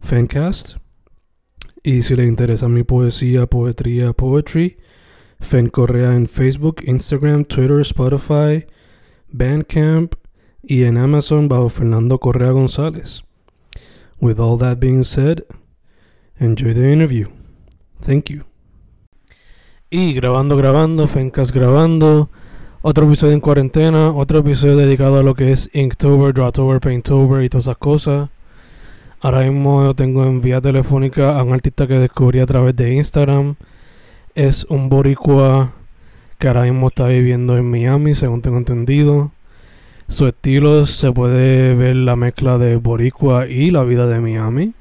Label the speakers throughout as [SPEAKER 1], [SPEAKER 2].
[SPEAKER 1] Fancast. Y si le interesa mi poesía, poetría, poetry, Fen Correa en Facebook, Instagram, Twitter, Spotify, Bandcamp y en Amazon bajo Fernando Correa González. With all that being said, enjoy the interview. Thank you. Y grabando, grabando, Fencast grabando. Otro episodio en cuarentena, otro episodio dedicado a lo que es Inktober, Drawtober, Painttober y todas esas cosas. Ahora mismo tengo en vía telefónica a un artista que descubrí a través de Instagram. Es un boricua que ahora mismo está viviendo en Miami, según tengo entendido. Su estilo se puede ver la mezcla de boricua y la vida de Miami.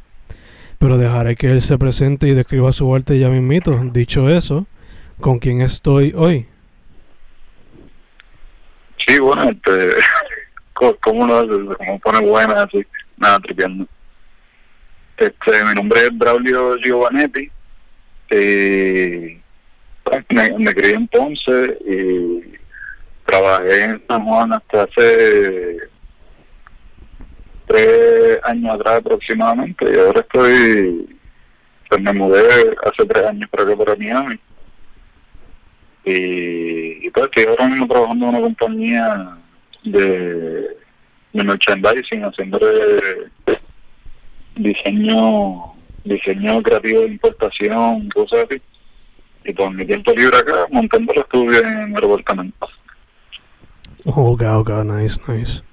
[SPEAKER 1] Pero dejaré que él se presente y describa su arte ya mismito. Dicho eso, ¿con quién estoy hoy?
[SPEAKER 2] Sí, bueno, este, ¿cómo haces? ¿Cómo pone buena así? Nada, tripeando. Este, mi nombre es Braulio Giovanetti. Eh, me, me crié en Ponce y trabajé en San Juan hasta hace tres años atrás aproximadamente y ahora estoy, pues me mudé hace tres años para acá para Miami y, pues estoy ahora mismo trabajando en una compañía de merchandising haciendo diseño diseño creativo de importación cosas así y con mi tiempo libre acá montando el estudio en el apartamento
[SPEAKER 1] Ok, ok, nice, nice.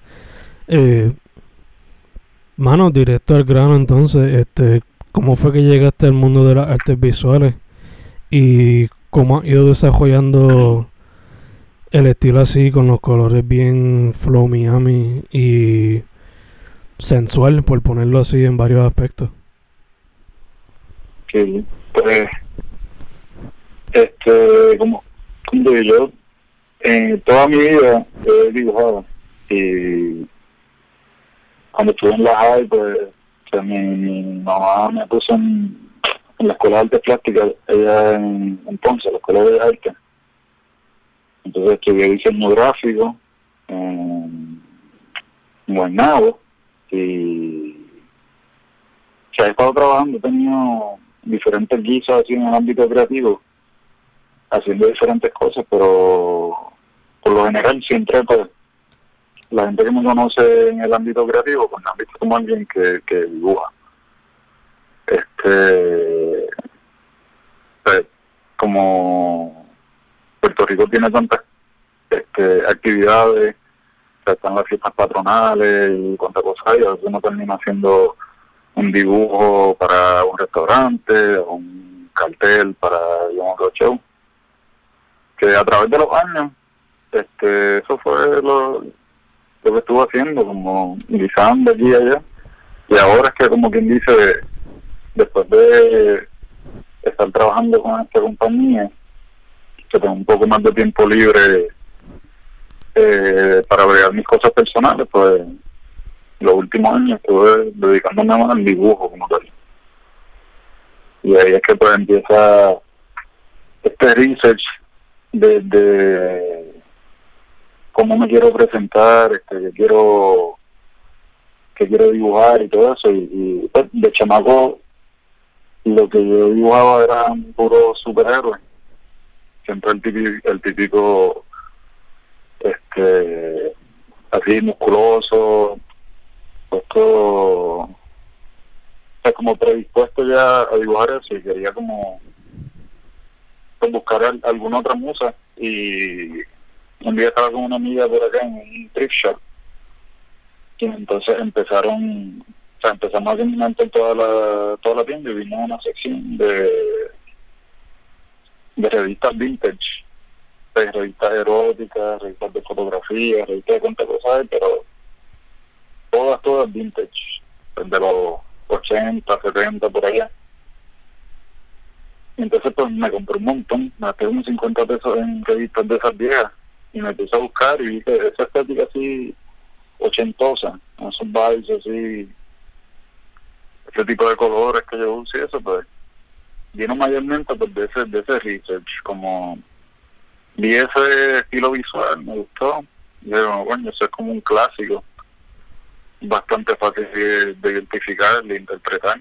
[SPEAKER 1] Eh, mano, directo al grano entonces, este, ¿cómo fue que llegaste al mundo de las artes visuales? Y cómo has ido desarrollando el estilo así, con los colores bien flow Miami y sensual, por ponerlo así en varios aspectos.
[SPEAKER 2] Sí, pues, este, como, yo en toda mi vida he dibujado y cuando estuve en la high pues mi, mi, mamá me puso en, en la escuela de artes plásticas ella en, en, Ponce la escuela de arte entonces estudié diseño gráfico en Guaynabo y o sea, he estado trabajando he tenido diferentes guisos así en el ámbito creativo haciendo diferentes cosas pero por lo general siempre pues la gente que me conoce en el ámbito creativo pues me han visto como alguien que, que dibuja. Este pues, como Puerto Rico tiene tantas este, actividades están las fiestas patronales y cuantas cosas hay, a veces uno termina haciendo un dibujo para un restaurante o un cartel para un show que a través de los años este eso fue lo, lo que estuve haciendo como guisando aquí y allá. Y ahora es que como quien dice después de estar trabajando con esta compañía que tengo un poco más de tiempo libre eh, para bregar mis cosas personales pues los últimos años estuve dedicándome más al dibujo como tal y ahí es que pues empieza este research de, de cómo me quiero presentar, este, que quiero que quiero dibujar y todo eso. Y, pues, de chamaco lo que yo dibujaba era un puro superhéroe. Siempre el típico, el típico este, así musculoso, puesto como predispuesto ya a dibujar eso quería como pues, buscar alguna otra musa. Y un día estaba con una amiga por acá en un thrift shop y entonces empezaron o sea empezamos a caminar en toda la toda la tienda y vimos una sección de de revistas vintage de revistas eróticas revistas de fotografía revistas de cuántas cosas pero todas todas vintage de los 80 70 por allá. Entonces pues me compré un montón gasté unos 50 pesos en revistas de esas viejas. Y me puse a buscar y que esa estética así ochentosa, esos vibes así, ese tipo de colores que yo uso y eso, pues vino mayormente pues, de ese, de ese research, como vi ese estilo visual, me gustó, y yo, bueno, eso es como un clásico, bastante fácil de, identificar, de interpretar.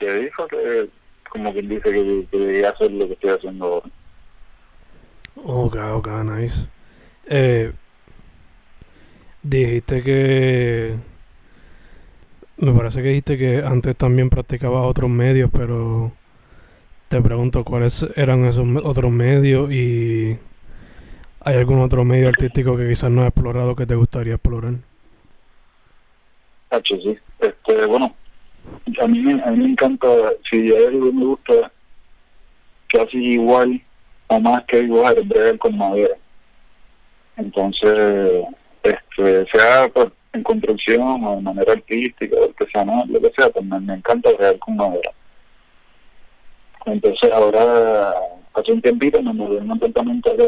[SPEAKER 2] Y dijo que, como quien dice, que, que debía hacer lo que estoy haciendo ahora.
[SPEAKER 1] Ok, ok, nice. Eh, dijiste que. Me parece que dijiste que antes también practicabas otros medios, pero te pregunto cuáles eran esos otros medios y ¿hay algún otro medio artístico que quizás no has explorado que te gustaría explorar?
[SPEAKER 2] H, sí. Este, bueno, a mí, a mí me encanta, si hay algo que me gusta casi igual o más que dibujar, bregar con madera. Entonces, este, sea pues, en construcción o de manera artística lo que sea, pues me, encanta bregar con madera. Entonces ahora, hace un tiempito me mudé un apartamento acá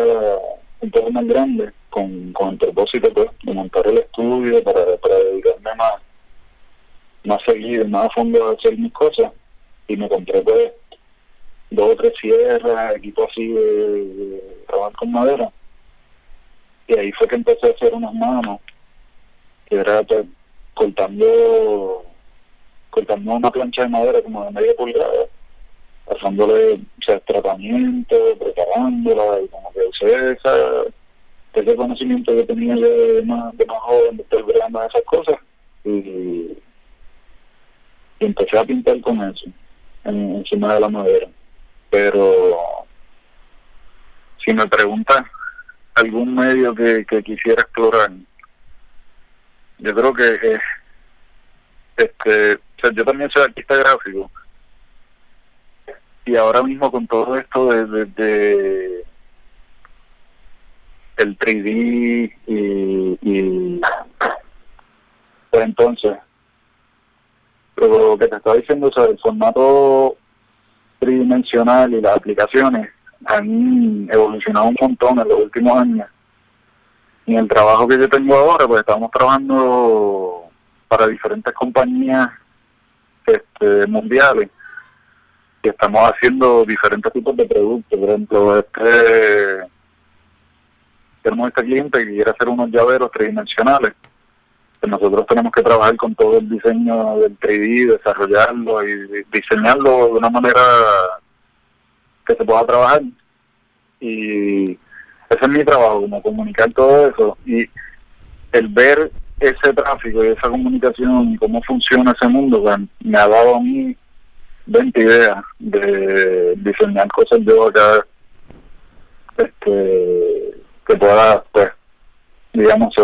[SPEAKER 2] un poco más grande, con, con el propósito pues, de montar el estudio para, para dedicarme más, más seguido, más a fondo a hacer mis cosas. Y me compré pues dos o tres sierras, equipo así de, trabajar con madera. Y ahí fue que empecé a hacer unas manos, que era pues, cortando, cortando una plancha de madera como de media pulgada, pasándole o sea, tratamiento, preparándola, y como que usé esa, ese conocimiento que tenía de más, de más joven, de estar creando esas cosas, y, empecé a pintar con eso, encima de la madera. Pero si me preguntas algún medio que, quisiera explorar, yo creo que es, este, yo también soy artista gráfico y ahora mismo con todo esto de, de, el 3D y, y pues entonces lo que te estaba diciendo o el formato tridimensional y las aplicaciones han evolucionado un montón en los últimos años. Y el trabajo que yo tengo ahora, pues estamos trabajando para diferentes compañías este, mundiales y estamos haciendo diferentes tipos de productos. Por ejemplo, este tenemos este cliente que quiere hacer unos llaveros tridimensionales nosotros tenemos que trabajar con todo el diseño del 3D, desarrollarlo y diseñarlo de una manera que se pueda trabajar. Y ese es mi trabajo, como comunicar todo eso. Y el ver ese tráfico y esa comunicación y cómo funciona ese mundo, pues, me ha dado a mí 20 ideas de diseñar cosas yo acá este, que pueda, pues, digamos,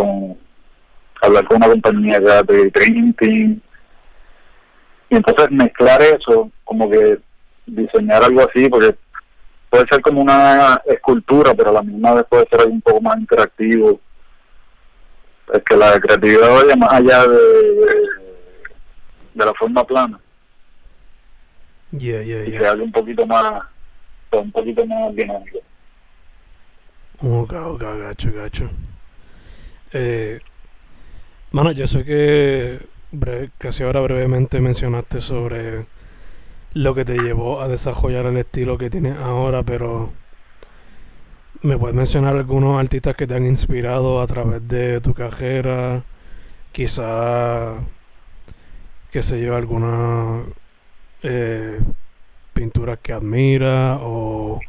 [SPEAKER 2] hablar con una compañía de printing y entonces mezclar eso, como que diseñar algo así, porque puede ser como una escultura, pero a la misma vez puede ser algo un poco más interactivo. Es que la creatividad vaya más allá de, de, la forma plana.
[SPEAKER 1] Yeah, yeah,
[SPEAKER 2] y sea un poquito más, un poquito más dinámico.
[SPEAKER 1] Ok, ok, gacho, gacho. Eh, Mano, yo sé que casi ahora brevemente mencionaste sobre lo que te llevó a desarrollar el estilo que tienes ahora, pero ¿me puedes mencionar algunos artistas que te han inspirado a través de tu carrera? Quizá, qué sé yo, alguna eh, pinturas que admira o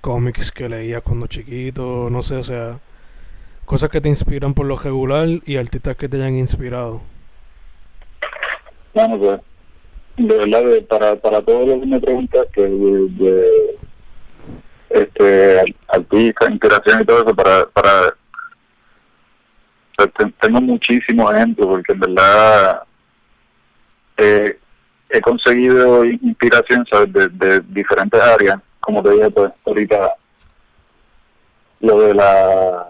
[SPEAKER 1] cómics que leías cuando chiquito, no sé, o sea, Cosas que te inspiran por lo regular y artistas que te hayan inspirado.
[SPEAKER 2] Bueno, pues de verdad, para, para todo lo que me preguntas, que de este, artista, inspiración y todo eso, para, para tengo muchísimos ejemplos, porque en verdad eh, he conseguido inspiración ¿sabes? De, diferentes áreas, como te dije, pues ahorita lo de la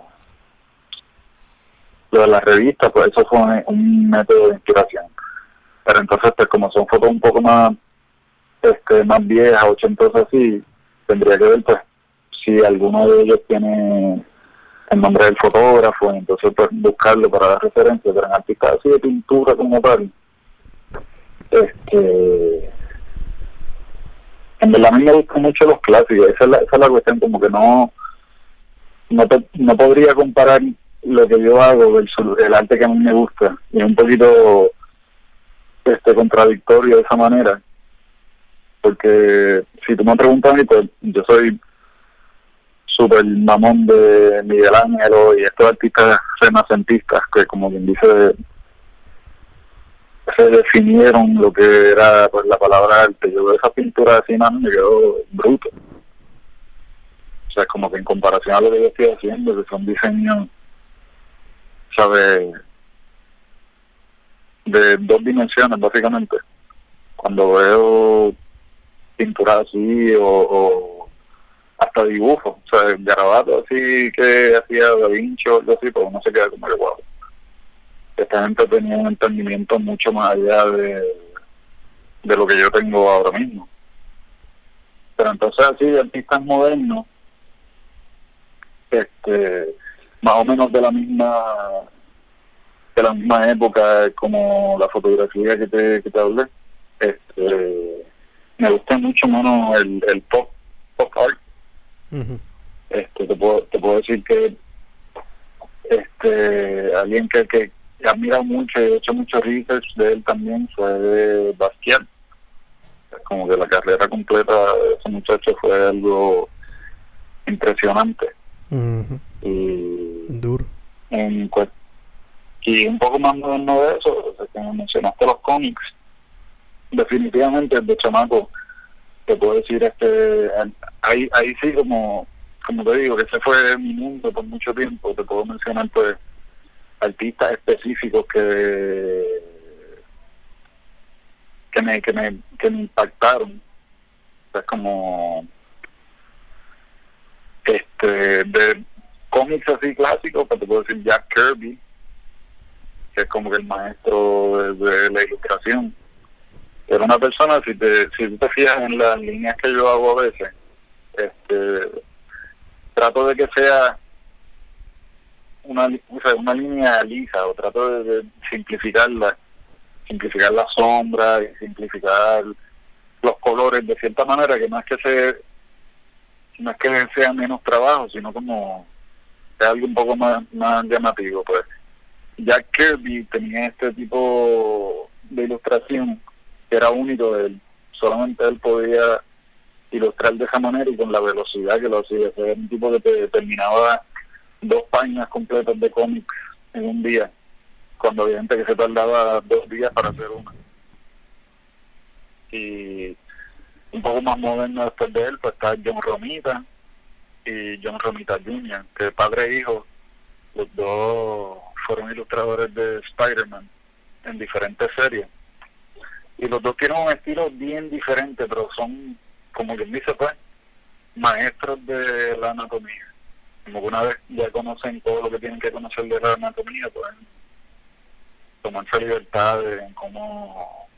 [SPEAKER 2] lo de la revista, pues eso fue un método de inspiración. Pero entonces, pues como son fotos un poco más este más viejas, ochentosas así, tendría que ver pues si alguno de ellos tiene el nombre del fotógrafo, entonces pues buscarlo para dar referencia, pero en artistas así de pintura como tal, este en verdad a mí me gustan mucho los clásicos, esa es la, esa es la cuestión, como que no no, no podría comparar lo que yo hago versus el arte que a mí me gusta, y es un poquito este contradictorio de esa manera, porque si tú me preguntas a mí, pues yo soy súper mamón de Miguel Ángel y estos artistas renacentistas que como quien dice se definieron lo que era pues la palabra arte. Yo veo esa pintura así, man, me quedo bruto. O sea, como que en comparación a lo que yo estoy haciendo, que son diseños, ¿sabes? De dos dimensiones, básicamente. Cuando veo pintura así o, hasta dibujos, o sea, garabato así que hacía Da Vinci o algo así, pues uno se queda como el guapo esta gente tenía un entendimiento mucho más allá de, de lo que yo tengo ahora mismo. Pero entonces así de artistas modernos, este, más o menos de la misma de la misma época como la fotografía que te, que te hablé, este, me gusta mucho menos el, el pop, pop art. este, te, puedo, te puedo decir que este alguien que, que, he admirado mucho, he hecho mucho research de él también, fue de Basquiat. Como que la carrera completa de ese muchacho fue algo impresionante. Y
[SPEAKER 1] Duro.
[SPEAKER 2] En, y un poco más moderno de eso, que mencionaste los cómics, definitivamente de chamaco, te puedo decir, este ahí, ahí sí como, como te digo, que ese fue mi mundo por mucho tiempo, te puedo mencionar pues artistas específicos que que me que me, que me impactaron. Es como este de cómics así clásicos pues te puedo decir Jack Kirby que es como que el maestro de, la ilustración. Era una persona si te si tú te fijas en las líneas que yo hago a veces este trato de que sea una, una línea lisa o trato de, simplificarla, simplificar la sombra y simplificar los colores de cierta manera que no es que se no es que sea menos trabajo sino como sea algo un poco más, más llamativo pues. Jack Kirby tenía este tipo de ilustración que era único él solamente él podía ilustrar de esa manera y con la velocidad que lo hacía era un tipo que te terminaba dos páginas completas de cómics en un día, cuando había que se tardaba dos días para hacer una. Y un poco más moderno después de él, pues está John Romita y John Romita Jr., que padre e hijo, los dos fueron ilustradores de Spider-Man en diferentes series. Y los dos tienen un estilo bien diferente, pero son, como quien dice, pues, maestros de la anatomía como que una vez ya conocen todo lo que tienen que conocer de la anatomía, pueden tomarse libertad en cómo,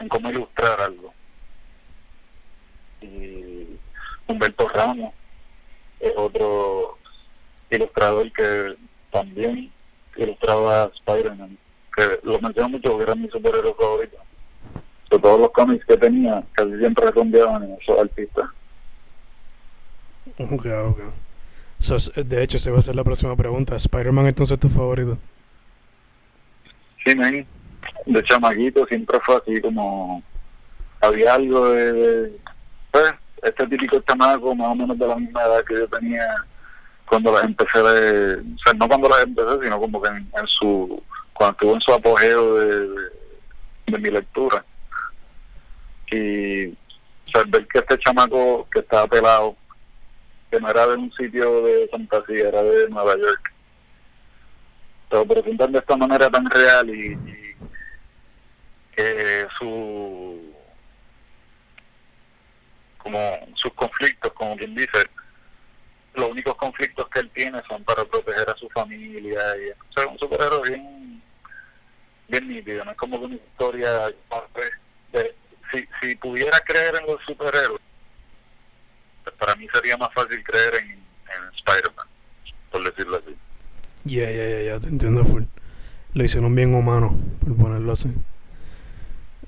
[SPEAKER 2] en cómo ilustrar algo. Y Humberto Ramos es otro ilustrador que también ilustraba Spider-Man, que lo menciono mucho porque era mi superhéroe favorito. Todos los cómics que tenía, casi siempre respondían en esos artistas.
[SPEAKER 1] Ok, ok. de hecho, se va a hacer la próxima pregunta. ¿Spider-Man entonces es tu favorito?
[SPEAKER 2] Sí, man. De chamaquito siempre fue así como... Había algo de... pues, este típico chamaco más o menos de la misma edad que yo tenía cuando las empecé de... O sea, no cuando las empecé, sino como que en, su... Cuando estuvo en su apogeo de, de mi lectura. Y o sea, ver que este chamaco que estaba pelado, que no era de un sitio de fantasía, era de Nueva York, lo presentan de esta manera tan real y, y que su como sus conflictos, como quien dice, los únicos conflictos que él tiene son para proteger a su familia y o sea, un superhéroe bien bien nítido, no es como una historia de, si, si pudiera creer en los superhéroes para mí sería más fácil creer en, en Spider-Man por decirlo así
[SPEAKER 1] ya, ya, ya, ya, te entiendo full. Lo hicieron bien humano, por ponerlo así.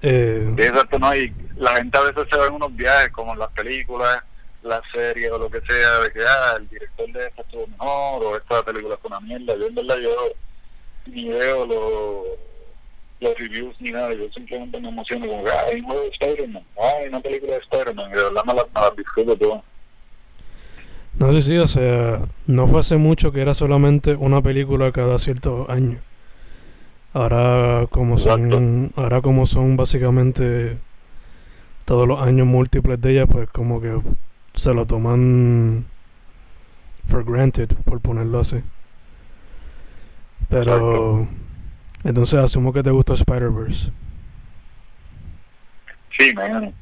[SPEAKER 1] Eh,
[SPEAKER 2] exacto, ¿no? Y la gente a veces se va en unos viajes, como en las películas, las series o lo que sea, de que ah, el director de esta estuvo mejor o esta película fue una mierda. Yo en verdad yo ni veo los, los reviews ni nada, yo simplemente me emociono como hay un juego de Spider-Man, hay una película de Spider-Man, y de verdad me la, me la disfruto todo.
[SPEAKER 1] no sé si, o sea, no fue hace mucho que era solamente una película cada ciertos años. Ahora como son, ahora como son básicamente todos los años múltiples de ella, pues como que se lo toman for granted, por ponerlo así. Pero entonces asumo que te gusta Spider-Verse.
[SPEAKER 2] Sí, man.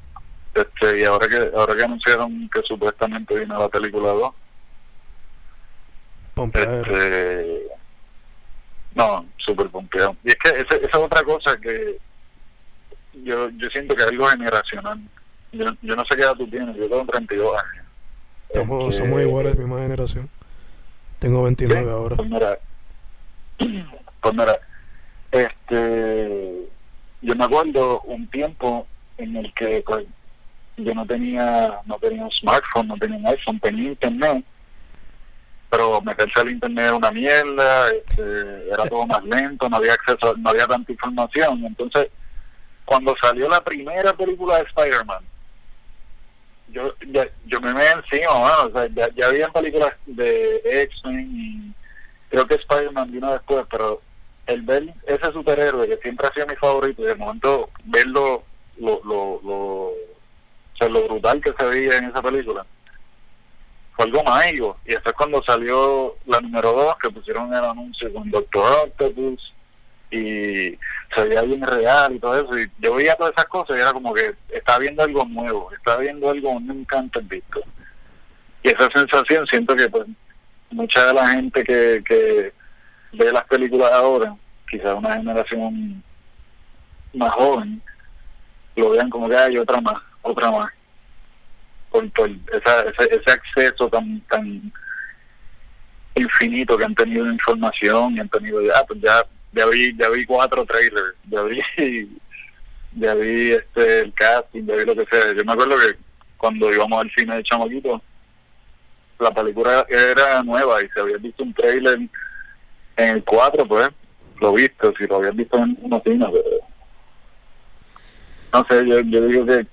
[SPEAKER 2] Este, y ahora que ahora que anunciaron que supuestamente viene la película 2,
[SPEAKER 1] Pompeadero.
[SPEAKER 2] Este, no, súper pompeado. Y es que esa, esa es otra cosa que yo yo siento que es algo generacional. Yo, yo no sé qué edad tú tienes, yo tengo 32 años.
[SPEAKER 1] Somos,
[SPEAKER 2] Este,
[SPEAKER 1] somos iguales, misma generación. Tengo 29
[SPEAKER 2] sí,
[SPEAKER 1] ahora.
[SPEAKER 2] Pues mira, pues mira, este, yo me acuerdo un tiempo en el que pues, yo no tenía no tenía un smartphone, no tenía un iPhone, tenía internet, pero meterse al internet era una mierda, este, era todo más lento, no había acceso, no había tanta información. Entonces, cuando salió la primera película de Spider-Man, yo, ya, yo me me encima, bueno, o sea, ya, ya había películas de X-Men y creo que Spider-Man vino después, pero el ver ese superhéroe que siempre ha sido mi favorito y de momento verlo lo, lo, lo, o sea, lo brutal que se veía en esa película fue algo mágico. Y es cuando salió la número 2 que pusieron el anuncio con Doctor Octopus y se veía bien real y todo eso y yo veía todas esas cosas y era como que estaba viendo algo nuevo estaba viendo algo nunca antes visto. Y esa sensación siento que pues mucha de la gente que, que ve las películas ahora quizás una generación más joven lo vean como que hay otra más otra más por, por esa, ese, ese acceso tan tan infinito que han tenido de información y han tenido ya pues ya ya vi ya vi cuatro trailers ya vi ya vi este el casting ya vi lo que sea. Yo me acuerdo que cuando íbamos al cine de chamaquito la película era nueva y si habías visto un trailer en el 4 pues lo viste si lo habías visto en una cine pero no sé yo, yo digo que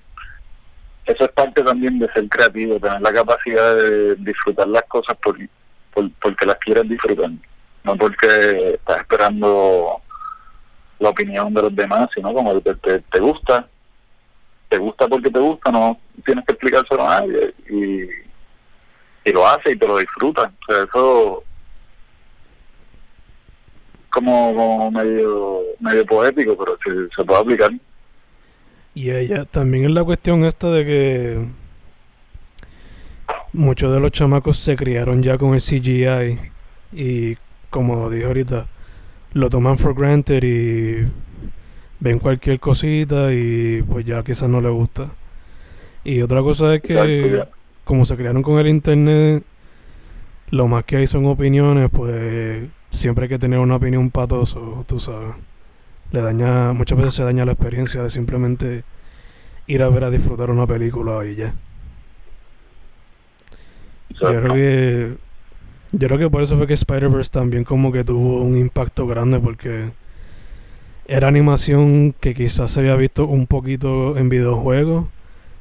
[SPEAKER 2] eso es parte también de ser creativo tener la capacidad de disfrutar las cosas por, por porque las quieres disfrutar no porque estás esperando la opinión de los demás sino como te, te, te gusta te gusta porque te gusta no tienes que explicárselo a nadie y y lo hace y te lo disfruta. O sea, eso como, como medio medio poético, pero se, se puede aplicar.
[SPEAKER 1] Y ella también es la cuestión esta de que muchos de los chamacos se criaron ya con el CGI y como dije ahorita, lo toman for granted y ven cualquier cosita y pues ya quizás no les gusta. Y otra cosa es que como se crearon con el internet, lo más que hay son opiniones, pues siempre hay que tener una opinión patoso, tú sabes. Le daña, muchas veces se daña la experiencia de simplemente ir a ver a disfrutar una película y ya. Yo creo que yo creo que por eso fue que Spider-Verse también como que tuvo un impacto grande porque era animación que quizás se había visto un poquito en videojuegos,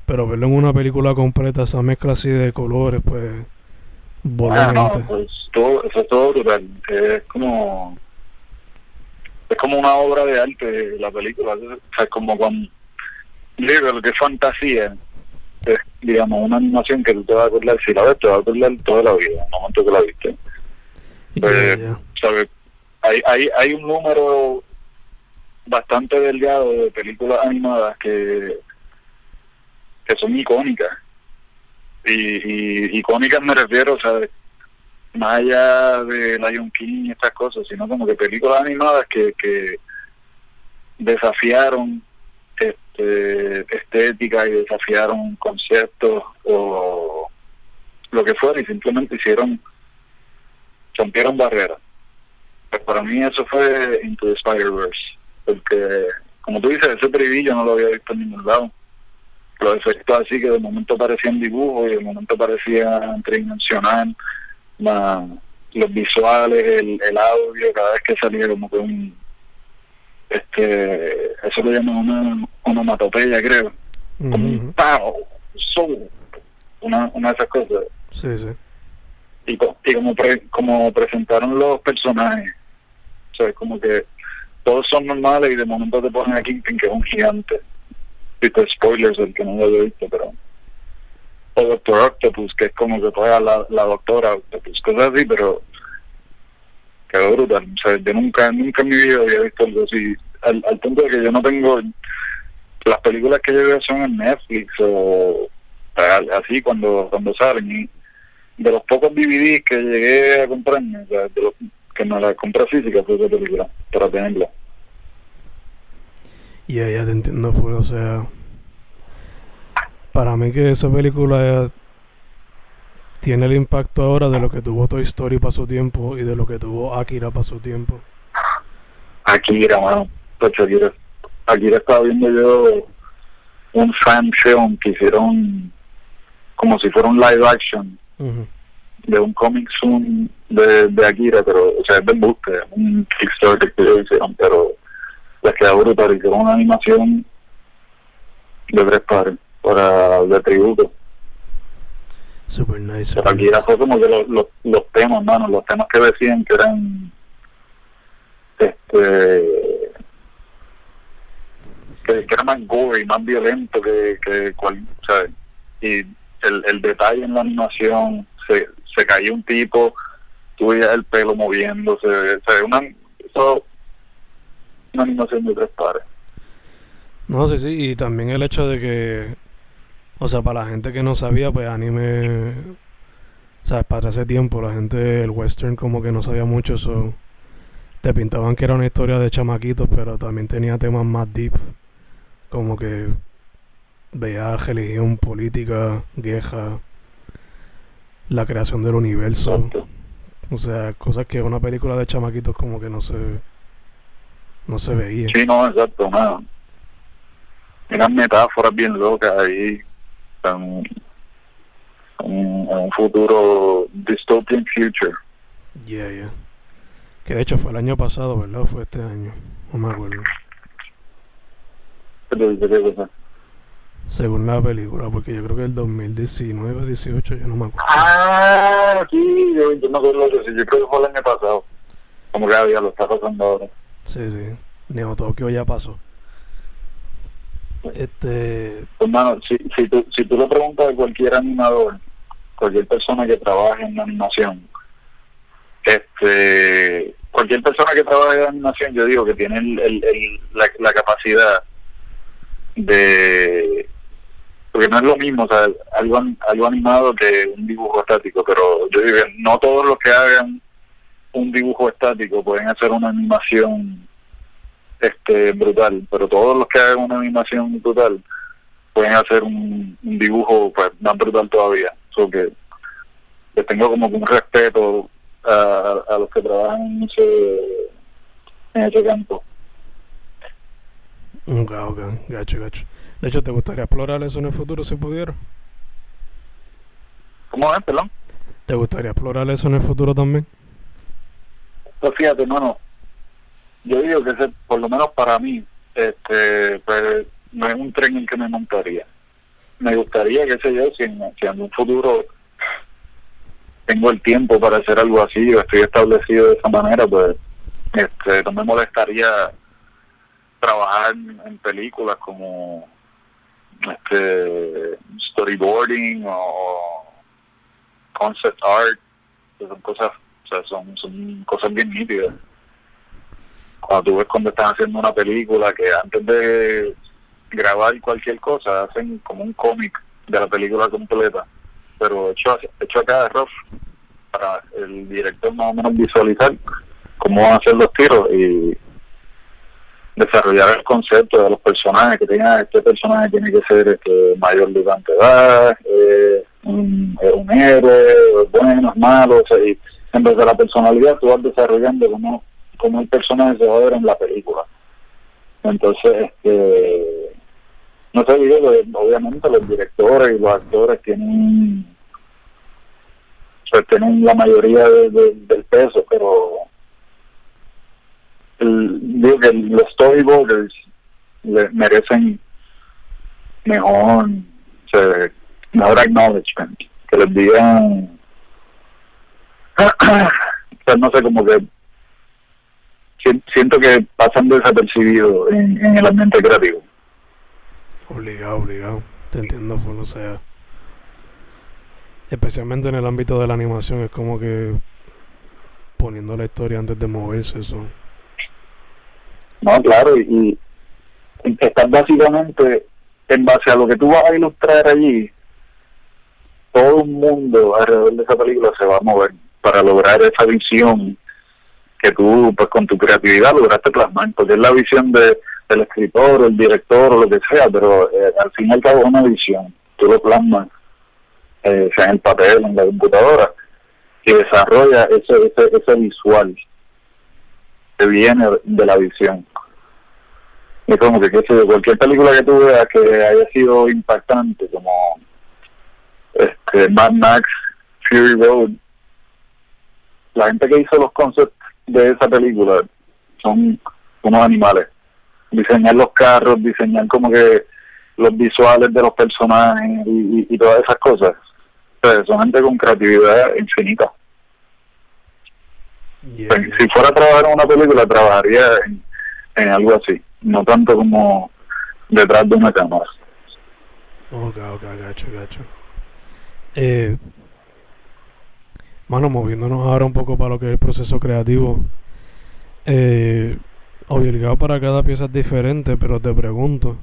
[SPEAKER 1] pero verlo en una película completa, esa mezcla así de colores, pues voló
[SPEAKER 2] Ah, no, pues todo, eso es todo brutal. Es como es como una obra de arte la película, o sea, es como con lo que es fantasía, es, digamos, una animación que tú te vas a acordar, si la ves, te vas a acordar toda la vida, en el momento que la viste. Pues, ¿sabes? Hay, hay, hay un número bastante delgado de películas animadas que, que son icónicas. Y, y icónicas me refiero, ¿sabes? Más allá de Lion King y estas cosas, sino como que películas animadas que, que desafiaron este, estética y desafiaron conceptos o lo que fuera y simplemente hicieron, rompieron barreras. Pues para mí eso fue Into the Spider-Verse, porque como tú dices, ese privillegio no lo había visto en ningún lado. Los efectos así que de momento parecían dibujos y de momento parecían tridimensional, los visuales, el, el audio, cada vez que salía como que un este eso lo llaman una onomatopeya creo. Como un pao una, una de esas cosas.
[SPEAKER 1] Sí sí.
[SPEAKER 2] Y, y como como presentaron los personajes o sea como que todos son normales y de momento te ponen aquí que es un gigante viste spoilers el que no lo haya visto pero o Doctor Octopus que es como que toda la, doctora Octopus cosas así pero quedó brutal. O sea, yo nunca, nunca en mi vida había visto algo así, al, punto de que yo no tengo, las películas que yo veo son en Netflix o así cuando cuando salen y de los pocos DVDs que llegué a comprarme, o sea, de los, que no la compré física fue esa película, para tenerla.
[SPEAKER 1] Y yeah, ya te entiendo, fue, o sea, para mí que esa película tiene el impacto ahora de lo que tuvo Toy Story para su tiempo y de lo que tuvo Akira para su tiempo.
[SPEAKER 2] Akira, mano. Pues Akira, Akira estaba viendo yo un fan film que hicieron como si fuera un live action de un comic zoom de, de Akira, pero, o sea, es de embuste, un Kickstarter que ellos hicieron, pero les quedó brutal. Hicieron una animación de tres pares para de tributo
[SPEAKER 1] Super nice.
[SPEAKER 2] Pero aquí fue como que los, los, los temas, mano, los temas que decían que eran este que, que era más gore y más violento que, que cual, ¿sabes? y el, el detalle en la animación se, se caía un tipo veías el pelo moviéndose o una eso, una animación de tres pares
[SPEAKER 1] no sí sí y también el hecho de que o sea, para la gente que no sabía, pues anime. O sea, para ese tiempo, la gente, el western, como que no sabía mucho. eso te pintaban que era una historia de chamaquitos, pero también tenía temas más deep. Como que veía religión, política, vieja, la creación del universo. O sea, cosas que una película de chamaquitos como que no se no se veía.
[SPEAKER 2] Sí, no, exacto, nada. Eran metáforas bien locas ahí en, un futuro dystopian future.
[SPEAKER 1] Yeah, yeah. Que de hecho fue el año pasado, ¿verdad? fue este año. No me acuerdo. Según la película, porque yo creo que el 2019 18, yo no me acuerdo.
[SPEAKER 2] Ah, sí, yo, yo me acuerdo de eso. Yo creo que fue el año pasado. Como que ya lo está pasando ahora.
[SPEAKER 1] Sí, sí. Neo Tokio ya pasó. Este...
[SPEAKER 2] Hermano, si, si, tú, si tú le preguntas a cualquier animador, cualquier persona que trabaje en animación, este cualquier persona que trabaje en animación, yo digo que tiene el, el, la, la, capacidad de porque no es lo mismo, o sea, algo, algo animado que un dibujo estático, pero yo digo que no todos los que hagan un dibujo estático pueden hacer una animación este brutal, pero todos los que hagan una animación brutal pueden hacer un, dibujo pues más brutal todavía. So que les tengo como un respeto a, a los que trabajan en ese, en ese campo.
[SPEAKER 1] Ok, ok, gacho, gacho. De hecho, ¿te gustaría explorar eso en el futuro si pudiera?
[SPEAKER 2] ¿Cómo es, perdón?
[SPEAKER 1] ¿Te gustaría explorar eso en el futuro también?
[SPEAKER 2] Pues fíjate, hermano, yo digo que ese, por lo menos para mí, este, pues, no es un tren en que me montaría. Me gustaría, qué sé yo, si en, si en un futuro tengo el tiempo para hacer algo así o estoy establecido de esa manera, pues Este, no me molestaría trabajar en películas como este storyboarding o concept art, que son cosas, sea, son, son cosas bien nítidas. Cuando tú ves cuando están haciendo una película que antes de grabar cualquier cosa hacen como un cómic de la película completa, pero hecho, hecho acá de rough para el director más o menos visualizar cómo van a hacer los tiros y desarrollar el concepto de los personajes que tenga este personaje tiene que ser este, mayor de edad eh, un, héroe bueno malo o sea, en vez de la personalidad tú vas desarrollando como como el personaje se va en la película. Entonces este no sé digo obviamente los directores y los actores tienen pues tienen la mayoría del peso pero digo que los storyboarders le merecen mejor, o sea, mejor acknowledgement, que les digan, o no sé, como que siento que pasan desapercibidos en, en el ambiente creativo.
[SPEAKER 1] Obligado, obligado, te entiendo, pues no sea, especialmente en el ámbito de la animación, es como que poniendo la historia antes de moverse, eso.
[SPEAKER 2] No, claro, y, y estás básicamente en base a lo que tú vas a ilustrar allí, todo el mundo alrededor de esa película se va a mover para lograr esa visión que tú, pues con tu creatividad lograste plasmar, porque es la visión de, del escritor, el director o lo que sea, pero eh, al fin y al cabo es una visión, tú lo plasmas, eh, sea en el papel, en la computadora, que desarrolla ese, ese, ese visual que viene de la visión. Es como que, cualquier película que tú veas que haya sido impactante, como este Mad Max, Fury Road, la gente que hizo los concepts de esa película son unos animales. Diseñar los carros, diseñar como que los visuales de los personajes y, todas esas cosas. son gente con creatividad infinita. Si fuera a trabajar en una película, trabajaría en algo así no tanto como detrás de una cámara.
[SPEAKER 1] Ok, ok, gacho, gacho. Eh, mano, moviéndonos ahora un poco para lo que es el proceso creativo. Eh, obligado para cada pieza es diferente, pero te pregunto,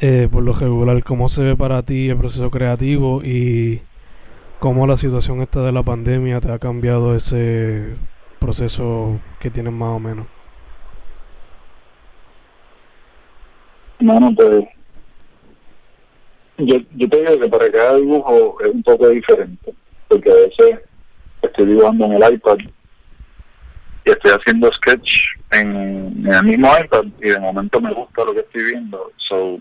[SPEAKER 1] eh, por lo regular, ¿cómo se ve para ti el proceso creativo y cómo la situación esta de la pandemia te ha cambiado ese proceso que tienes más o menos?
[SPEAKER 2] No, no, pues yo, yo te digo que para cada dibujo es un poco diferente, porque a veces estoy dibujando en el iPad y estoy haciendo sketch en, el mismo iPad y de momento me gusta lo que estoy viendo, so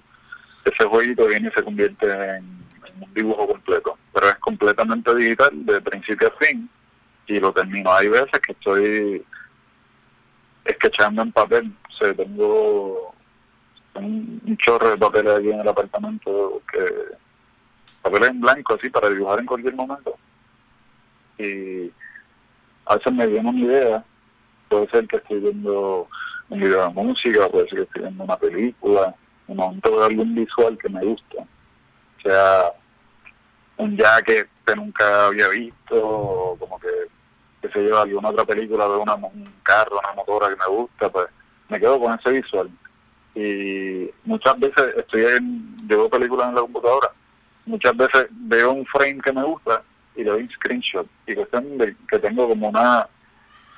[SPEAKER 2] ese jueguito viene y se convierte en, un dibujo completo, pero es completamente digital de principio a fin y lo termino. Hay veces que estoy sketchando en papel, o sea, tengo un, chorro de papeles aquí en el apartamento, que papeles en blanco así para dibujar en cualquier momento. Y a veces me viene una idea, puede ser que estoy viendo un video de música, puede ser que estoy viendo una película, un momento de algún visual que me gusta, sea un jacket que nunca había visto, o como que, que se lleva alguna otra película de una, un carro, una motora que me gusta, pues me quedo con ese visual. Y muchas veces estoy en, llevo películas en la computadora, muchas veces veo un frame que me gusta y le doy screenshot y cuestión de que tengo como una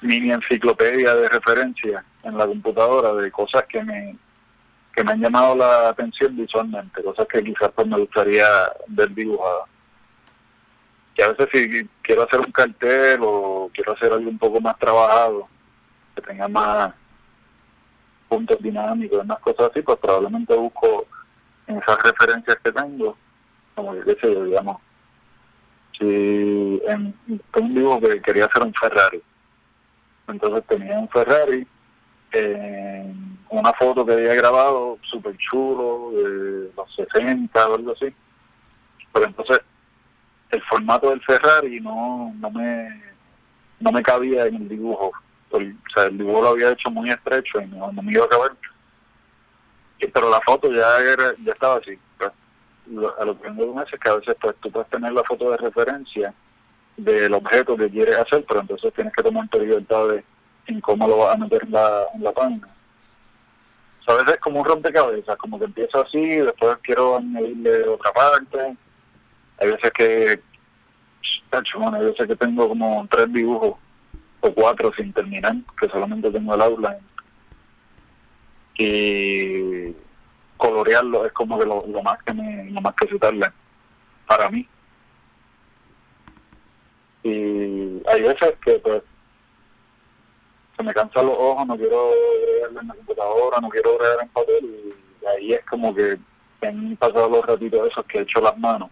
[SPEAKER 2] mini enciclopedia de referencia en la computadora de cosas que me que me han llamado la atención visualmente, cosas que quizás pues me gustaría ver dibujadas. Que a veces si quiero hacer un cartel o quiero hacer algo un poco más trabajado, que tenga más puntos dinámicos, unas cosas así, pues probablemente busco en esas referencias que tengo, como que sé digamos, si en, un dibujo que quería hacer un Ferrari, entonces tenía un Ferrari, en una foto que había grabado súper chulo, de los 60 o algo así, pero entonces el formato del Ferrari no, no me no me cabía en el dibujo o sea, el dibujo lo había hecho muy estrecho y no, me iba a caber. pero la foto ya era, ya estaba así. A lo que vengo es que a veces pues, tú puedes tener la foto de referencia del objeto que quieres hacer, pero entonces tienes que tomar tu libertad de en cómo lo vas a meter en la, en la página. a veces es como un rompecabezas, como que empiezo así, después quiero añadirle otra parte. Hay veces que, hay veces que tengo como tres dibujos o cuatro sin terminar, que solamente tengo el outline. Y colorearlo es como que lo, más que me, lo más que citarle para mí. Y hay veces que pues se me cansan los ojos, no quiero agregarle en la computadora, no quiero agregar en papel y ahí es como que han pasado los ratitos esos que he hecho las manos.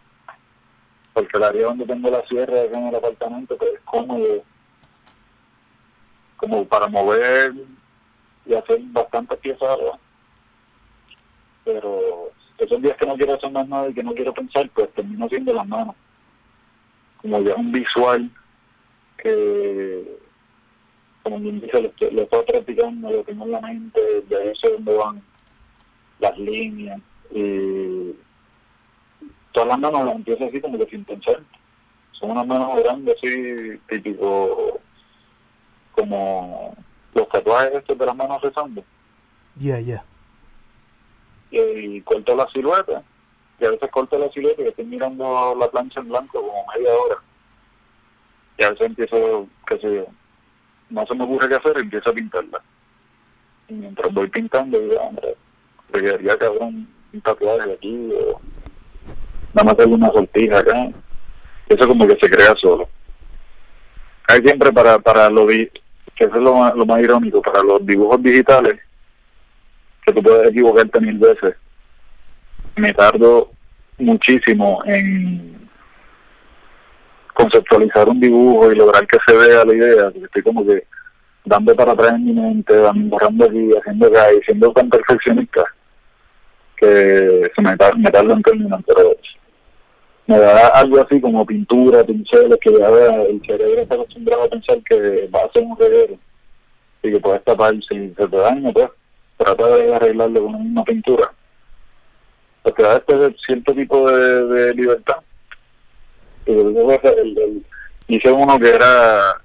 [SPEAKER 2] Porque el área donde tengo la sierra en el apartamento pues es cómodo como para mover y hacer bastantes piezas pero esos días que no quiero hacer más nada y que no quiero pensar pues termino haciendo las manos como ya un visual que como bien dice lo, lo estoy practicando lo tengo en la mente de ahí sé dónde van las líneas y todas las manos las empiezo así como que sin pensar son unas manos grandes así típico como los tatuajes estos de las manos rezando.
[SPEAKER 1] Ya, ya.
[SPEAKER 2] Y, corto la silueta. Y a veces corto la silueta y estoy mirando la plancha en blanco como media hora. Y a veces empiezo, qué sé yo, no se me ocurre qué hacer, empiezo a pintarla. Y mientras voy pintando, digo, hombre, me quedaría cabrón un tatuaje aquí o nada más una sortija acá. Eso como que se crea solo. Hay siempre para, para lo, que eso es lo lo más irónico, para los dibujos digitales, que tú puedes equivocarte mil veces, me tardo muchísimo en conceptualizar un dibujo y lograr que se vea la idea, porque estoy como que dando para atrás en mi mente, borrando aquí, haciendo acá y siendo tan perfeccionista que se me, tarda, me tarda en terminar, pero me da algo así como pintura, pinceles, que ya el cerebro está acostumbrado a pensar que va a ser un reguero y que puedes tapar si se te daña, pues trata de arreglarlo con una pintura. Porque da este cierto tipo de, de libertad. Y el, el, hice uno que era,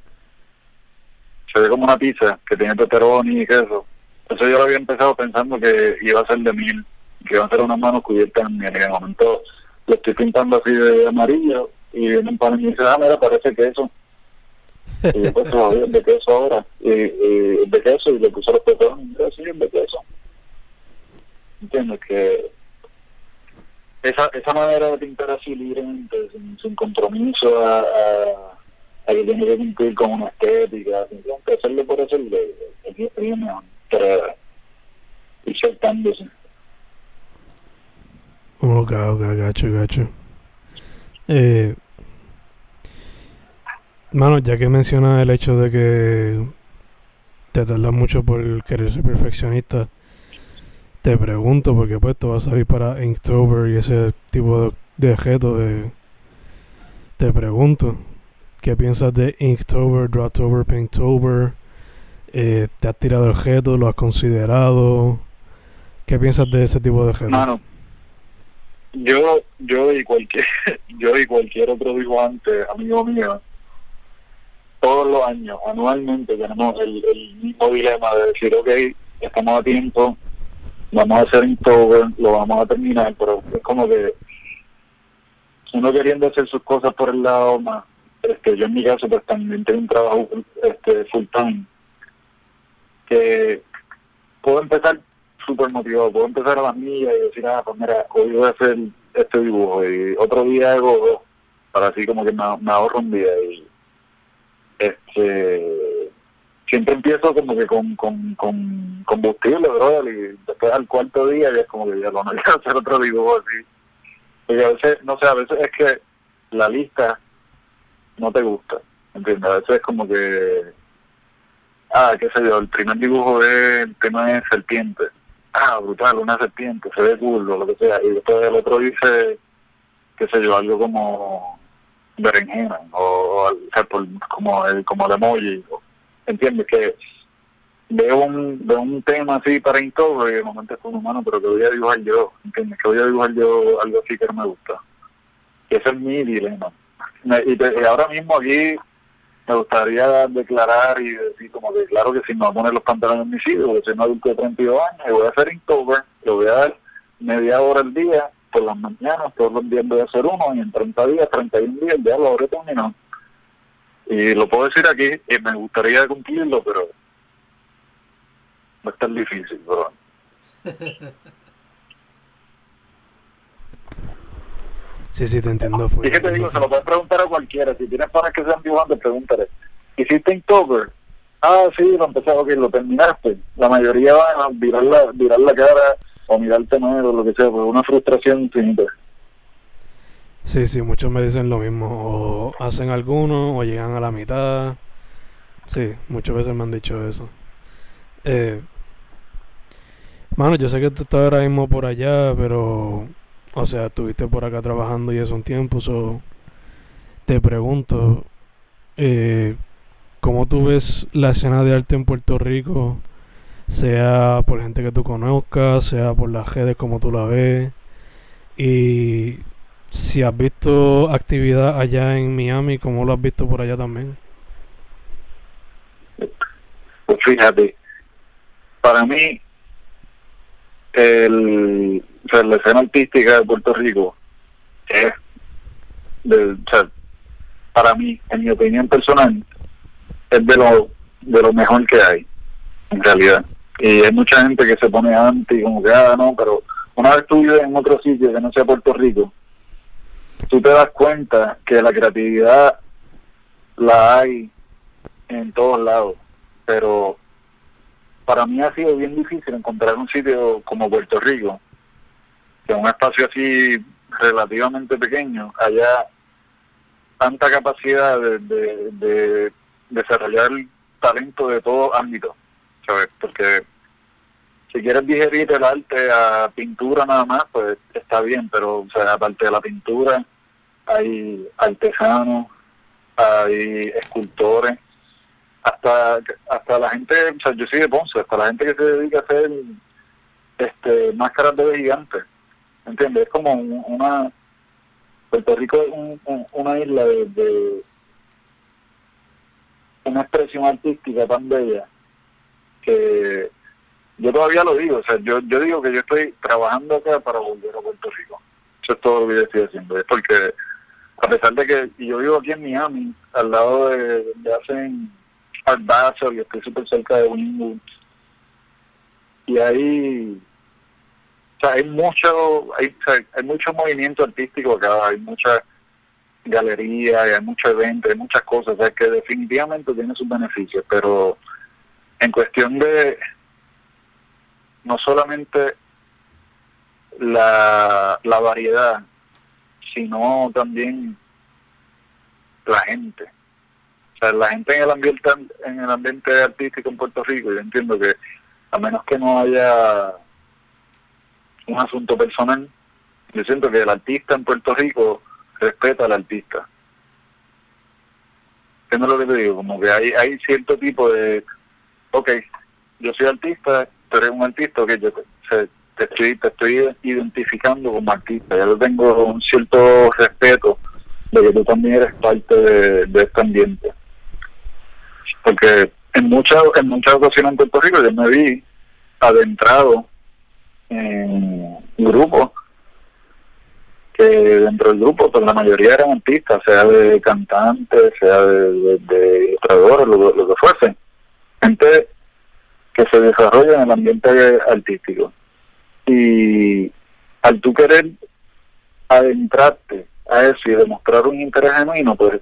[SPEAKER 2] se ve como una pizza, que tiene pepperoni y queso. Eso yo lo había empezado pensando que iba a ser de mil, que iba a ser unas manos cubiertas en miel. Y en momento lo estoy pintando así de amarillo y viene un pan y dice, ah, mira, parece queso. Y yo pues todavía de queso ahora, y, y de queso, y le los pezones, y así de queso. Entiendes que esa, esa manera de pintar así libremente, sin, compromiso a, a, que tiene que cumplir con una estética, simplemente hacerlo por hacerlo, es mejor, ir soltándose.
[SPEAKER 1] Ok, ok, gacho, gacho. Eh, mano, ya que mencionas el hecho de que te tardas mucho por querer ser perfeccionista, te pregunto, porque pues esto va a salir para Inktober y ese tipo de, de objetos. te pregunto, ¿qué piensas de Inktober, Drawtober, Painttober? Eh, ¿Te has tirado el objeto? ¿Lo has considerado? ¿Qué piensas de ese tipo de objetos?
[SPEAKER 2] yo yo y cualquier yo y cualquier otro dibujante amigo mío todos los años anualmente tenemos el, mismo dilema de decir ok estamos a tiempo vamos a hacer todo lo vamos a terminar pero es como que uno queriendo hacer sus cosas por el lado más este yo en mi caso pues también tengo un trabajo este full que puedo empezar súper motivado. Puedo empezar a las millas y decir, ah, pues mira, hoy voy a hacer este dibujo y otro día hago para así como que me, ahorro un día y este siempre empiezo como que con, con, combustible, bro, y después al cuarto día ya es como que ya lo no voy a hacer otro dibujo así. Porque a veces, no sé, a veces es que la lista no te gusta, ¿entiendes? A veces es como que, ah, qué sé yo, el primer dibujo es el tema de serpiente ah, brutal, una serpiente, se ve cool lo que sea, y después el otro dice, qué sé yo, algo como berenjena, o, como el como el emoji, entiendes que veo un, veo un tema así para Inktober y de momento es como humano, pero que voy a dibujar yo, ¿entiendes? Que voy a dibujar yo algo así que no me gusta. Y ese es mi dilema. y, ahora mismo aquí me gustaría declarar y decir como que claro que si no poner los pantalones en mis hijos, porque soy un adulto de 32 años y voy a hacer Inktober, le voy a dar media hora al día, por las mañanas, todos los días voy a hacer uno y en 30 días, 31 días ya lo habré terminado. Y lo puedo decir aquí y me gustaría cumplirlo, pero no es tan difícil, bro.
[SPEAKER 1] Sí, sí, te entiendo.
[SPEAKER 2] Fue, y que te digo, se lo puedes preguntar a cualquiera. Si tienes panas que sean dibujando, pregúntale. ¿Hiciste Inktober? Ah, sí, lo empecé, ok, lo terminaste. La mayoría van a virar la, virar la cara o mirarte mal o lo que sea, pues una frustración infinita.
[SPEAKER 1] Sí, sí, muchos me dicen lo mismo. O hacen alguno o llegan a la mitad. Sí, muchas veces me han dicho eso. Eh, mano, yo sé que tú estás ahora mismo por allá, pero, o sea, estuviste por acá trabajando y eso un tiempo, so, te pregunto, eh, ¿cómo tú ves la escena de arte en Puerto Rico? Sea por gente que tú conozcas, sea por las redes como tú la ves. Y si has visto actividad allá en Miami, ¿cómo lo has visto por allá también?
[SPEAKER 2] Pues fíjate, para mí, el, la escena artística de Puerto Rico es, para mí, en mi opinión personal, es de lo, de lo mejor que hay, en realidad. Y hay mucha gente que se pone anti, como que, ah, no, pero una vez tú vives en otro sitio que no sea Puerto Rico, tú te das cuenta que la creatividad la hay en todos lados, pero para mí ha sido bien difícil encontrar un sitio como Puerto Rico, que un espacio así relativamente pequeño haya tanta capacidad de, desarrollar talento de todo ámbito, Porque si quieres digerir el arte a pintura nada más, pues está bien, pero aparte de la pintura hay artesanos, hay escultores, hasta hasta la gente, o sea, yo soy de Ponce, hasta la gente que se dedica a hacer este máscaras de gigantes, ¿entiendes? Es como una, Puerto Rico es una isla de, una expresión artística tan bella que yo todavía lo digo, o sea, yo, yo digo que yo estoy trabajando acá para volver a Puerto Rico. Eso es todo lo que yo estoy haciendo, es porque a pesar de que yo vivo aquí en Miami, al lado de donde hacen Basel y estoy súper cerca de Wynwood. Y ahí, o sea, hay mucho, hay, hay mucho movimiento artístico acá, hay mucha galería, hay mucho evento, hay muchas cosas, o sea, que definitivamente tiene sus beneficios, pero en cuestión de no solamente la, la variedad, sino también la gente la gente en el ambiente en el ambiente artístico en Puerto Rico, yo entiendo que a menos que no haya un asunto personal, yo siento que el artista en Puerto Rico respeta al artista. ¿Entiendes lo que te digo? Como que hay, hay cierto tipo de, ok, yo soy artista, tú eres un artista, que yo te, estoy, te estoy identificando como artista, ya lo tengo un cierto respeto de que tú también eres parte de este ambiente. Porque en muchas en muchas ocasiones en Puerto Rico yo me vi adentrado en grupos que dentro del grupo pues la mayoría eran artistas sea de cantantes sea de, de, lo, que fuese gente que se desarrolla en el ambiente artístico y al tú querer adentrarte a eso y demostrar un interés genuino pues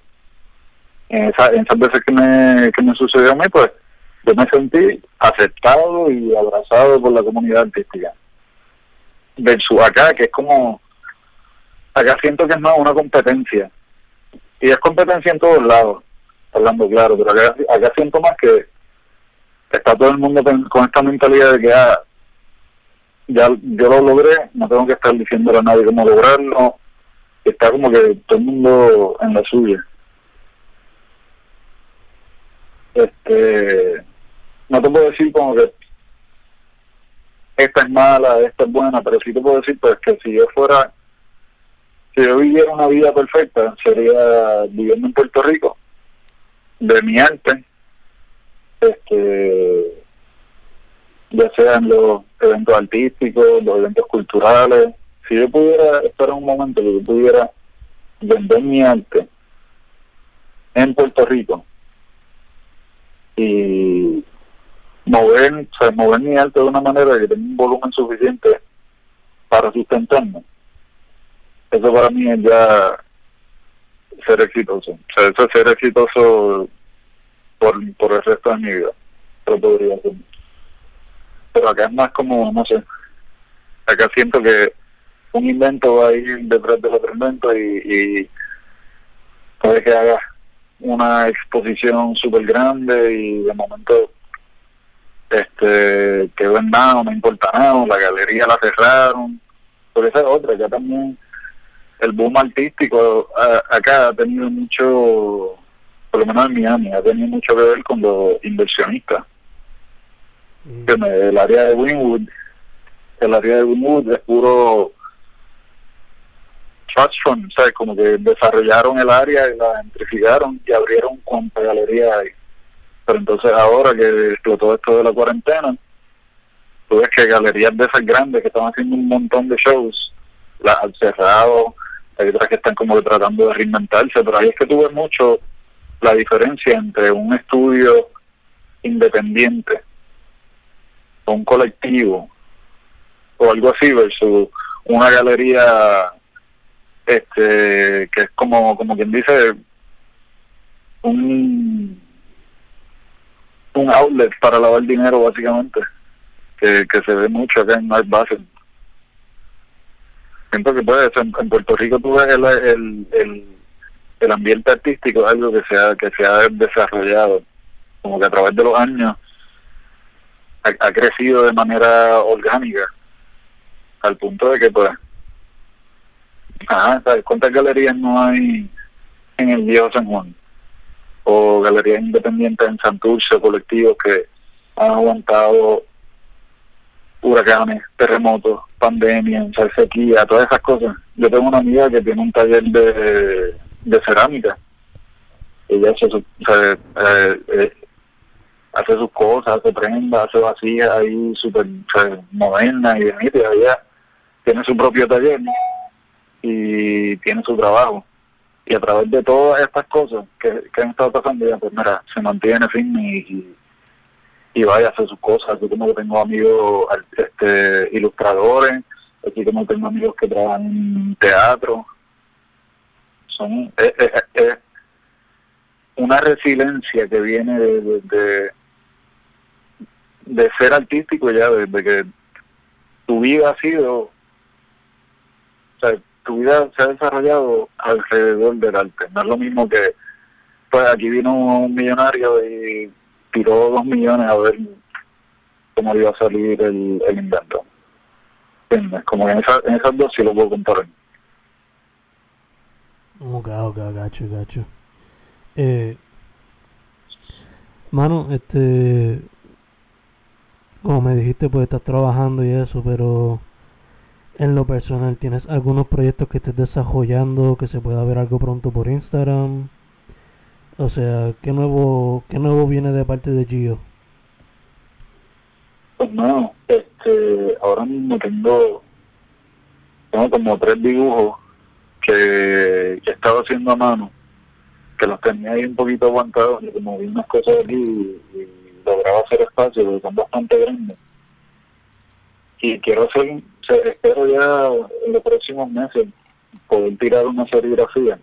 [SPEAKER 2] en, esa, esas veces que me, que me sucedió a mí, pues yo me sentí aceptado y abrazado por la comunidad artística. Versus acá, que es como, acá siento que es más una competencia. Y es competencia en todos lados, hablando claro, pero acá, acá siento más que está todo el mundo con esta mentalidad de que ah, ya yo lo logré, no tengo que estar diciéndole a nadie cómo lograrlo, está como que todo el mundo en la suya. este no te puedo decir como que esta es mala, esta es buena, pero sí te puedo decir pues que si yo fuera, si yo viviera una vida perfecta, sería viviendo en Puerto Rico, de mi arte, este ya sean los eventos artísticos, los eventos culturales, si yo pudiera en un momento que yo pudiera vender mi arte en Puerto Rico y mover, o sea, mi arte de una manera que tenga un volumen suficiente para sustentarme. Eso para mí es ya ser exitoso. Eso es ser exitoso por, por el resto de mi vida. Pero podría ser. Pero acá es más como, no sé, acá siento que un invento va a ir detrás del otro invento y, y puede que haga una exposición súper grande y de momento este quedó en nada, no importa nada, la galería la cerraron, por esa es otra, ya también el boom artístico acá ha tenido mucho, por lo menos en Miami, ha tenido mucho que ver con los inversionistas. Mm. El área de Winwood, el área de Winwood es puro trust ¿sabes? Como que desarrollaron el área y la gentrificaron y abrieron cuanta galería hay. Pero entonces ahora que explotó esto de la cuarentena, tú ves que galerías de esas grandes que están haciendo un montón de shows, las han cerrado, hay otras que están como tratando de reinventarse, pero ahí es que tuve mucho la diferencia entre un estudio independiente, o un colectivo, o algo así, versus una galería este que es como como quien dice un un outlet para lavar dinero básicamente que, que se ve mucho acá en Art Basel siento que puede en, en Puerto Rico tú ves el, el, el, ambiente artístico es algo que se ha que se ha desarrollado como que a través de los años ha crecido de manera orgánica al punto de que pues Ajá, ¿sabes cuántas galerías no hay en el viejo San Juan? O galerías independientes en Santurce, colectivos que han aguantado huracanes, terremotos, pandemia, sequía, todas esas cosas. Yo tengo una amiga que tiene un taller de, de cerámica. Ella hace, su, eh, eh, hace sus cosas, hace prendas, hace vacías ahí súper moderna y bonita. Ella tiene su propio taller y tiene su trabajo. Y a través de todas estas cosas que, que han estado pasando, ya pues mira, se mantiene firme y, y, vaya a hacer sus cosas. Así como tengo amigos este, ilustradores, así como tengo amigos que trabajan en teatro. Son, es, una resiliencia que viene de, de, de, ser artístico ya, desde que tu vida ha sido o sea, tu vida se ha desarrollado alrededor del arte. No es lo mismo que, pues aquí vino un millonario y tiró dos millones a ver cómo iba a salir el, el invento. Como en, esa, en esas dos sí lo puedo comparar.
[SPEAKER 1] Ok, ok, gacho, gacho. Eh, mano, este, como me dijiste, pues estás trabajando y eso, pero en lo personal, ¿tienes algunos proyectos que estés desarrollando que se pueda ver algo pronto por Instagram? O sea, ¿qué nuevo, qué nuevo viene de parte de Gio?
[SPEAKER 2] Pues no, este, ahora mismo tengo, tengo como tres dibujos que, estado haciendo a mano, que los tenía ahí un poquito aguantados y como vi unas cosas aquí y, lograba hacer espacio, porque son bastante grandes. Y quiero hacer espero ya en los próximos meses poder tirar una serigrafía.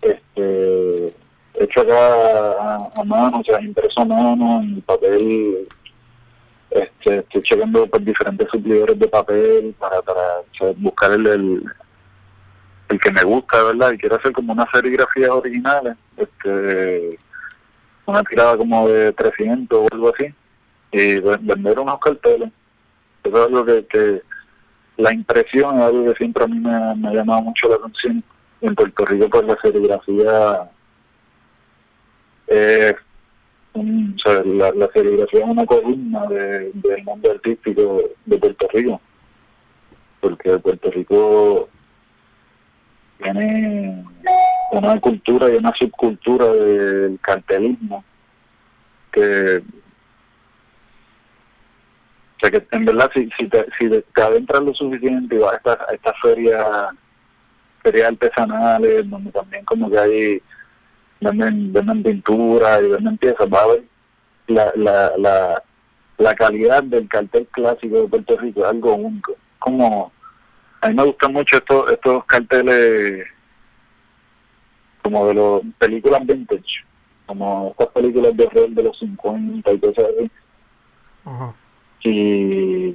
[SPEAKER 2] Este, hecho acá a, mano, o sea, impreso a mano, en papel. Este, estoy checando por diferentes suplidores de papel para, para buscar el, el, que me gusta, ¿verdad? Y quiero hacer como una serigrafía originales, este, una tirada como de 300 o algo así, y vender unos carteles es algo que, que la impresión es algo que siempre a mí me, ha llamado mucho la atención. En Puerto Rico, pues la serigrafía es la, la es una columna de, del mundo artístico de Puerto Rico, porque Puerto Rico tiene una cultura y una subcultura del cartelismo que o sea que en verdad si, si, te, si te adentras lo suficiente y vas a estas esta feria ferias artesanales donde también como que hay venden, venden pintura y venden piezas va a ver la, la, la, la calidad del cartel clásico de Puerto Rico es algo único como a mí me gustan mucho estos estos carteles como de las películas vintage, como estas películas de horror de los 50 y cosas así.
[SPEAKER 1] Ajá.
[SPEAKER 2] Y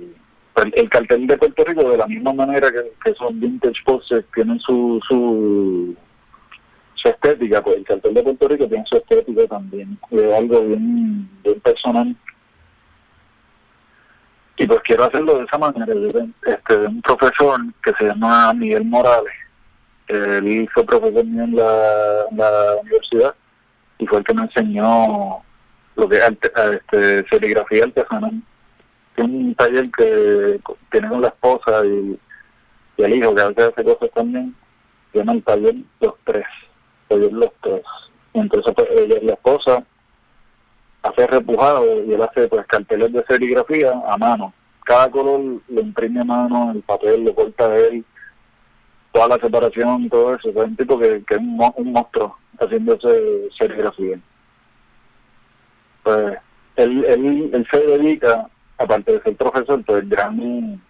[SPEAKER 2] el, el cartel de Puerto Rico, de la misma manera que, que son vintage posters, tienen su, su, su estética, pues el cartel de Puerto Rico tiene su estética también, es algo bien, bien personal. Y pues quiero hacerlo de esa manera, este, de un profesor que se llama Miguel Morales, él fue profesor mío en la, universidad y fue el que me enseñó lo que es arte- este, serigrafía artesanal. Tiene un taller que tiene la esposa y, el hijo que a veces hace cosas también. Llama el taller Los Tres. Taller Los Tres. Entonces pues, ella, la esposa hace repujado y él hace pues carteles de serigrafía a mano. Cada color lo imprime a mano, el papel lo corta él, toda la separación y todo eso. Es un tipo que, que es un, un monstruo haciéndose serigrafía. Pues él, él, él se dedica, aparte de ser profesor, pues gran,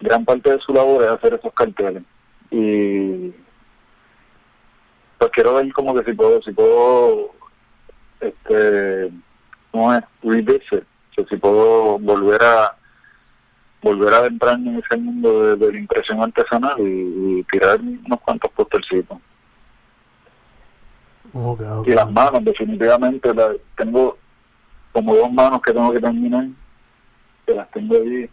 [SPEAKER 2] gran parte de su labor es hacer esos carteles. Y pues quiero ver como que si puedo, si puedo, este, ¿cómo es? Revisit, o sea, si puedo volver a volver a entrar en ese mundo de, de la impresión artesanal y, y tirar unos cuantos postercitos. Y las manos, definitivamente, la- tengo como dos manos que tengo que terminar, que las tengo ahí.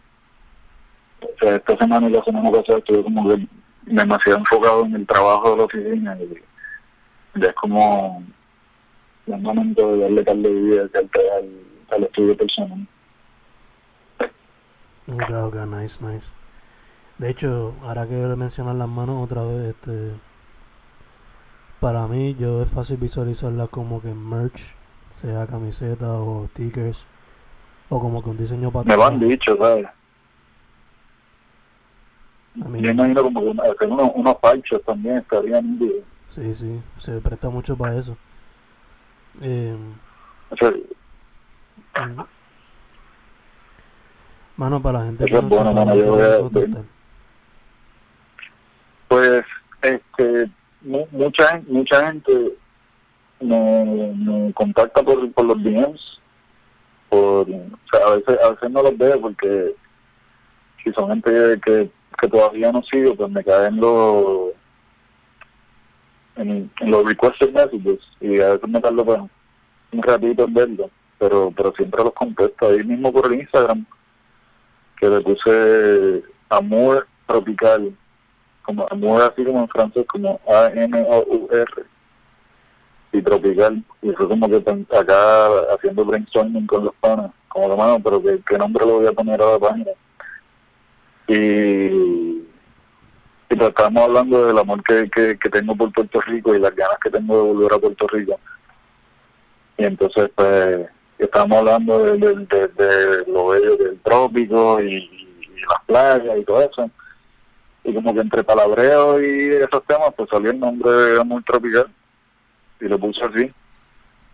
[SPEAKER 2] O sea, esta semana y la semana pasada estuve como que demasiado enfocado en el trabajo de la oficina y ya es como el momento de darle tal de vida al, al, al estudio personal.
[SPEAKER 1] Ok, ok, nice, nice. De hecho, ahora que mencionar las manos otra vez, este. Para mí, yo es fácil visualizarla como que merch, sea camiseta o stickers, o como que un diseño para
[SPEAKER 2] Me lo han dicho, ¿sabes?
[SPEAKER 1] A mí-
[SPEAKER 2] Yo imagino como que que unos, unos también estarían bien.
[SPEAKER 1] Sí, sí, se presta mucho para eso. Eh. Mano, para la gente que no
[SPEAKER 2] bueno. Pues, este, mu- mucha, mucha gente me, me contacta por, por los DMs, por, o sea, a veces, a veces no los veo porque si son gente que, que todavía no sigo, pues me caen los en, los requested messages y a veces me tardo pues, un ratito en verlo, pero, pero siempre los contesto. Ahí mismo por el Instagram, que le puse amor tropical como amor así como en francés como A M O U R y tropical y fue como que acá haciendo brainstorming con los panas como de mano pero ¿qué, qué nombre le voy a poner a la página. Y y pues estábamos hablando del amor que, que, tengo por Puerto Rico y las ganas que tengo de volver a Puerto Rico. Y entonces pues estábamos hablando de, de, de- lo bello del trópico y, y las playas y todo eso. Y como que entre palabreo y esos temas pues salió el nombre de Amor Tropical y lo puse así.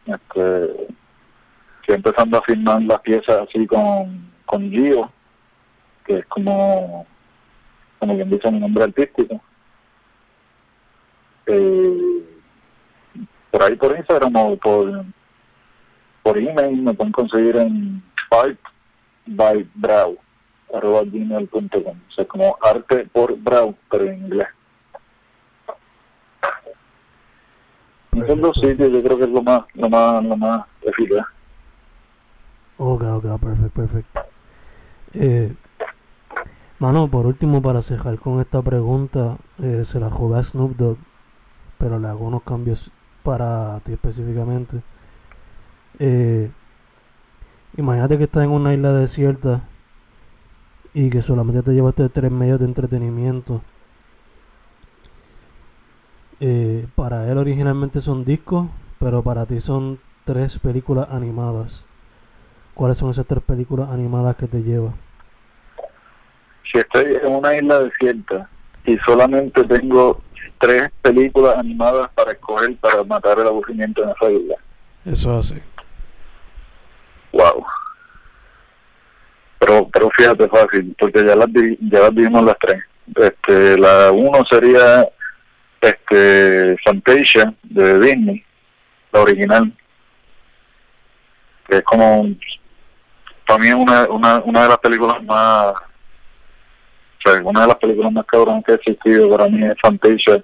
[SPEAKER 2] Este estoy empezando a firmar las piezas así con con Gio que es como como quien dice mi nombre artístico. Eh, por ahí por Instagram o por por email me pueden conseguir en Art by Brow arroba gmail.com o sea como arte por Brow pero en inglés. Esos dos sitios yo creo que es lo más lo más lo más eficaz.
[SPEAKER 1] Ok, ok, perfecto, perfecto. Eh, mano, por último, para cerrar con esta pregunta, eh, se la jugué a Snoop Dogg, pero le hago unos cambios para ti específicamente. Eh, imagínate que estás en una isla desierta y que solamente te llevaste tres medios de entretenimiento. Eh, para él originalmente son discos, pero para ti son tres películas animadas. ¿Cuáles son esas tres películas animadas que te lleva?
[SPEAKER 2] Si estoy en una isla desierta y solamente tengo tres películas animadas para escoger para matar el aburrimiento en esa isla.
[SPEAKER 1] Eso hace.
[SPEAKER 2] Wow. Pero, pero fíjate fácil, porque ya las, ya las vimos las tres. Este, la uno sería este Fantasia de Disney, la original, que es como para mí es una, una, una de las películas más una de las películas más cabronas que ha existido para mí es Fantasia.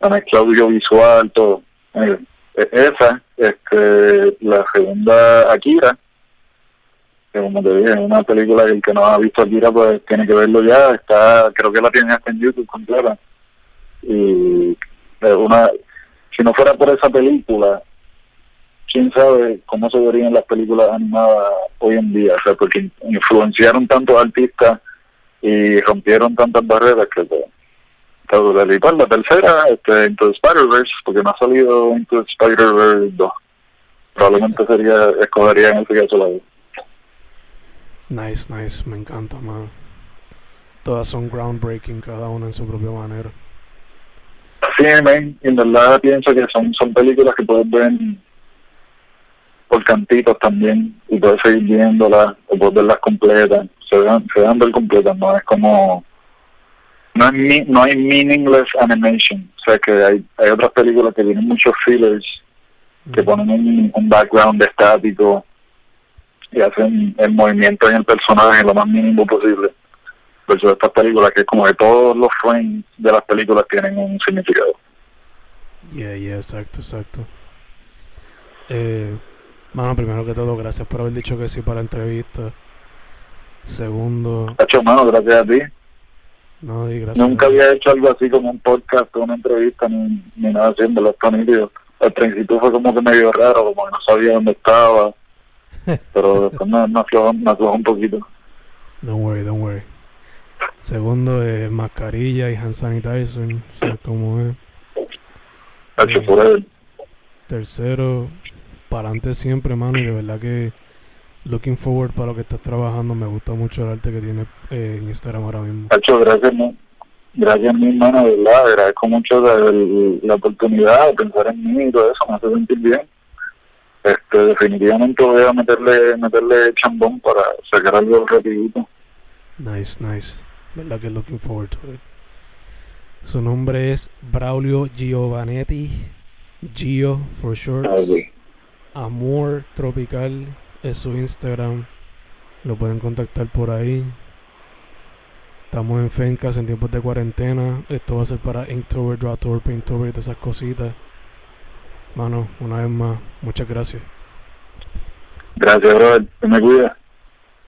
[SPEAKER 2] La mezcla audiovisual todo. Eh, e, esa este la segunda Akira que como te dije es una película que el que no ha visto Akira pues tiene que verlo ya. Está creo que la tiene hasta en YouTube completa. Y una si no fuera por esa película quién sabe cómo se verían las películas animadas hoy en día o sea porque influenciaron tantos artistas y rompieron tantas barreras que y pues, la tercera este, Into the Spider-Verse porque no ha salido Into the Spider-Verse 2 probablemente sería escogería en ese caso la
[SPEAKER 1] Nice, nice, me encanta, man. Todas son groundbreaking, cada una en su propia manera.
[SPEAKER 2] Sí, man, en verdad pienso que son, son películas que puedes ver por cantitos también y puedes seguir viéndolas o puedes verlas completas. Se dan, se dan ver completas, no es como. No, hay, no hay meaningless animation. O sea que hay, hay otras películas que tienen muchos fillers que ponen un, un background estático y hacen el movimiento en el personaje lo más mínimo posible versus estas películas que es como que todos los frames de las películas tienen un significado.
[SPEAKER 1] Yeah, yeah, exacto, exacto. Eh, mano, primero que todo, gracias por haber dicho que sí para la entrevista. Segundo...
[SPEAKER 2] Hecho, mano, gracias a ti.
[SPEAKER 1] No, y gracias
[SPEAKER 2] Nunca había hecho algo así como un podcast o una entrevista ni, ni nada haciendo los nítido. Al principio fue como que medio raro, como que no sabía dónde estaba. pero después me, me, aflojó, me aflojó un poquito.
[SPEAKER 1] Don't worry, don't worry. Segundo es mascarilla y hand sanitizer, o como es.
[SPEAKER 2] Hecho por él.
[SPEAKER 1] Tercero, para antes siempre, mano, y de verdad que looking forward para lo que estás trabajando. Me gusta mucho el arte que tienes eh, en Instagram ahora mismo.
[SPEAKER 2] Gracias, gracias mi hermano, de verdad. Agradezco mucho la, la, oportunidad de pensar en mí y todo eso, me hace sentir bien. Este, definitivamente voy a meterle, meterle chambón para sacar algo rapidito.
[SPEAKER 1] Nice, nice. ¿Verdad que looking forward to it? Su nombre es Braulio Giovanetti. Gio for short. Amor Tropical es su Instagram. Lo pueden contactar por ahí. Estamos en Fencas en tiempos de cuarentena. Esto va a ser para Inktober, Drawtober, Painttober y esas cositas. Mano, una vez más, muchas gracias.
[SPEAKER 2] Gracias, brother. Me cuida.